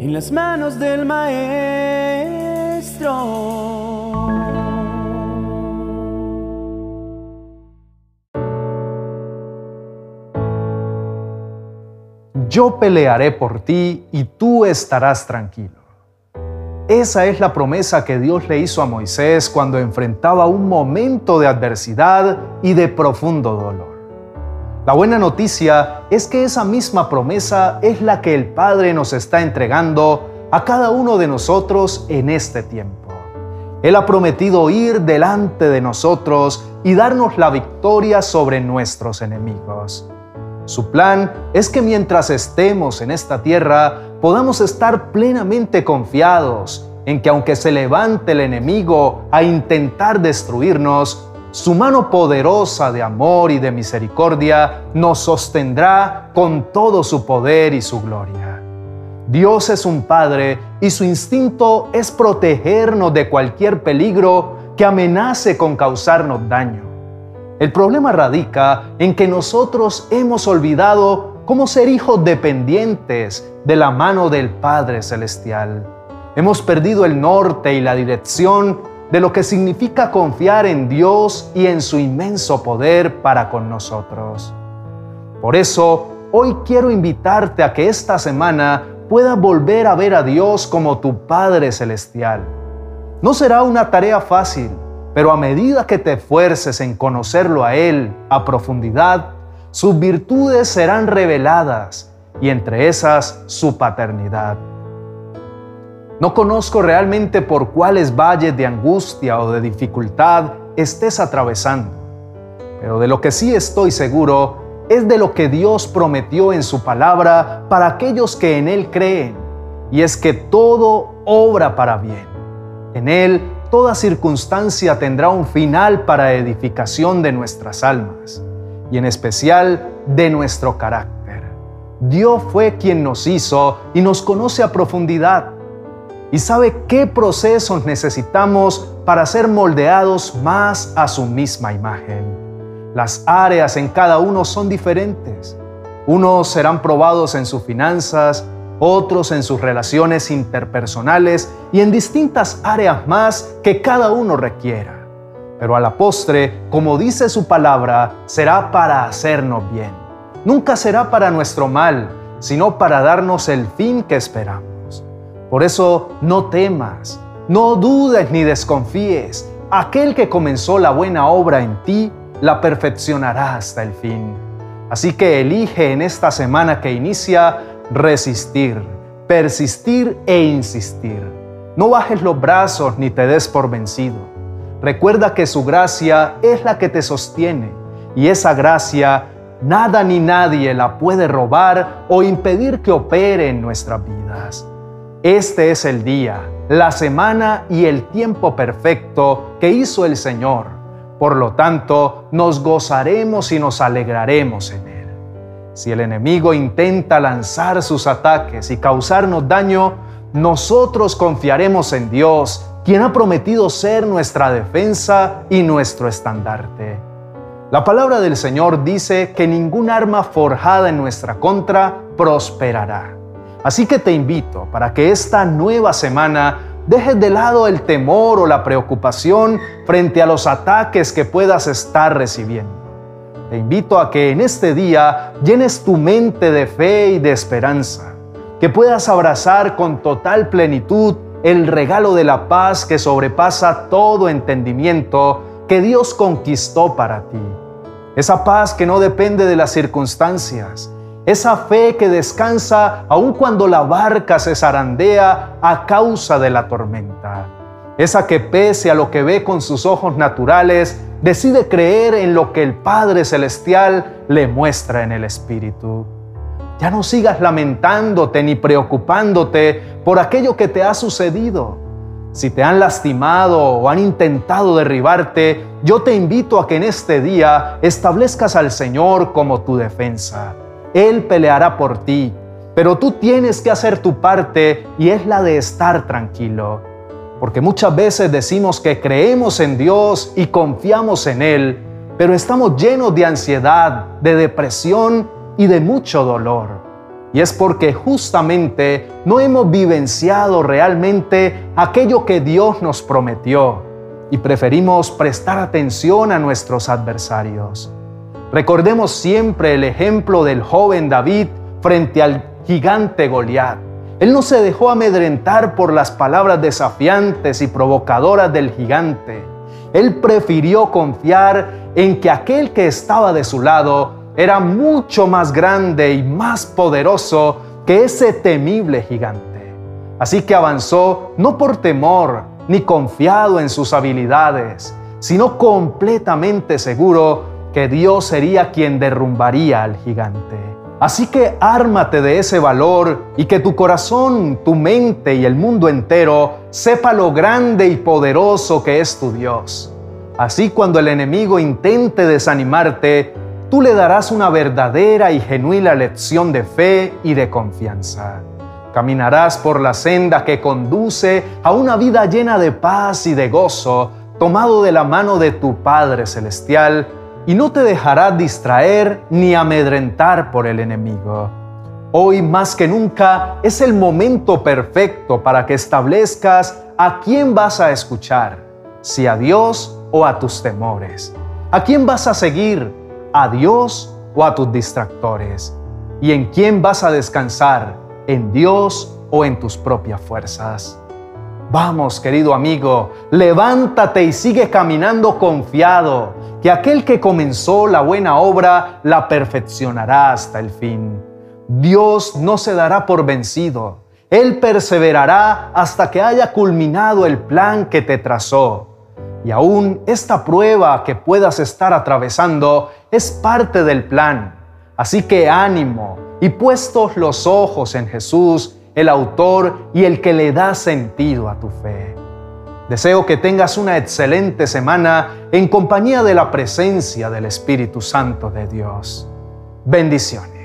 en las manos del Maestro. Yo pelearé por ti y tú estarás tranquilo. Esa es la promesa que Dios le hizo a Moisés cuando enfrentaba un momento de adversidad y de profundo dolor. La buena noticia es que esa misma promesa es la que el Padre nos está entregando a cada uno de nosotros en este tiempo. Él ha prometido ir delante de nosotros y darnos la victoria sobre nuestros enemigos. Su plan es que mientras estemos en esta tierra podamos estar plenamente confiados en que aunque se levante el enemigo a intentar destruirnos, su mano poderosa de amor y de misericordia nos sostendrá con todo su poder y su gloria. Dios es un Padre y su instinto es protegernos de cualquier peligro que amenace con causarnos daño. El problema radica en que nosotros hemos olvidado cómo ser hijos dependientes de la mano del Padre Celestial. Hemos perdido el norte y la dirección de lo que significa confiar en Dios y en su inmenso poder para con nosotros. Por eso, hoy quiero invitarte a que esta semana puedas volver a ver a Dios como tu Padre Celestial. No será una tarea fácil, pero a medida que te esfuerces en conocerlo a Él a profundidad, sus virtudes serán reveladas y entre esas su paternidad. No conozco realmente por cuáles valles de angustia o de dificultad estés atravesando, pero de lo que sí estoy seguro es de lo que Dios prometió en su palabra para aquellos que en Él creen, y es que todo obra para bien. En Él toda circunstancia tendrá un final para edificación de nuestras almas y en especial de nuestro carácter. Dios fue quien nos hizo y nos conoce a profundidad y sabe qué procesos necesitamos para ser moldeados más a su misma imagen. Las áreas en cada uno son diferentes. Unos serán probados en sus finanzas, otros en sus relaciones interpersonales y en distintas áreas más que cada uno requiera. Pero a la postre, como dice su palabra, será para hacernos bien. Nunca será para nuestro mal, sino para darnos el fin que esperamos. Por eso no temas, no dudes ni desconfíes. Aquel que comenzó la buena obra en ti, la perfeccionará hasta el fin. Así que elige en esta semana que inicia resistir, persistir e insistir. No bajes los brazos ni te des por vencido. Recuerda que su gracia es la que te sostiene y esa gracia nada ni nadie la puede robar o impedir que opere en nuestras vidas. Este es el día, la semana y el tiempo perfecto que hizo el Señor. Por lo tanto, nos gozaremos y nos alegraremos en él. Si el enemigo intenta lanzar sus ataques y causarnos daño, nosotros confiaremos en Dios, quien ha prometido ser nuestra defensa y nuestro estandarte. La palabra del Señor dice que ningún arma forjada en nuestra contra prosperará. Así que te invito para que esta nueva semana dejes de lado el temor o la preocupación frente a los ataques que puedas estar recibiendo te invito a que en este día llenes tu mente de fe y de esperanza, que puedas abrazar con total plenitud el regalo de la paz que sobrepasa todo entendimiento que Dios conquistó para ti. Esa paz que no depende de las circunstancias, esa fe que descansa aun cuando la barca se zarandea a causa de la tormenta, esa que pese a lo que ve con sus ojos naturales, Decide creer en lo que el Padre Celestial le muestra en el Espíritu. Ya no sigas lamentándote ni preocupándote por aquello que te ha sucedido. Si te han lastimado o han intentado derribarte, yo te invito a que en este día establezcas al Señor como tu defensa. Él peleará por ti, pero tú tienes que hacer tu parte y es la de estar tranquilo porque muchas veces decimos que creemos en Dios y confiamos en Él, pero estamos llenos de ansiedad, de depresión y de mucho dolor. Y es porque justamente no hemos vivenciado realmente aquello que Dios nos prometió y preferimos prestar atención a nuestros adversarios. Recordemos siempre el ejemplo del joven David frente al gigante Goliat. Él no se dejó amedrentar por las palabras desafiantes y provocadoras del gigante. Él prefirió confiar en que aquel que estaba de su lado era mucho más grande y más poderoso que ese temible gigante. Así que avanzó no por temor ni confiado en sus habilidades, sino completamente seguro que Dios sería quien derrumbaría al gigante. Así que ármate de ese valor y que tu corazón, tu mente y el mundo entero sepa lo grande y poderoso que es tu Dios. Así cuando el enemigo intente desanimarte, tú le darás una verdadera y genuina lección de fe y de confianza. Caminarás por la senda que conduce a una vida llena de paz y de gozo, tomado de la mano de tu Padre Celestial, y no te dejará distraer ni amedrentar por el enemigo. Hoy más que nunca es el momento perfecto para que establezcas a quién vas a escuchar, si a Dios o a tus temores. ¿A quién vas a seguir? ¿A Dios o a tus distractores? ¿Y en quién vas a descansar? ¿En Dios o en tus propias fuerzas? Vamos, querido amigo, levántate y sigue caminando confiado, que aquel que comenzó la buena obra la perfeccionará hasta el fin. Dios no se dará por vencido. Él perseverará hasta que haya culminado el plan que te trazó. Y aún esta prueba que puedas estar atravesando es parte del plan. Así que ánimo y puestos los ojos en Jesús, el autor y el que le da sentido a tu fe. Deseo que tengas una excelente semana en compañía de la presencia del Espíritu Santo de Dios. Bendiciones.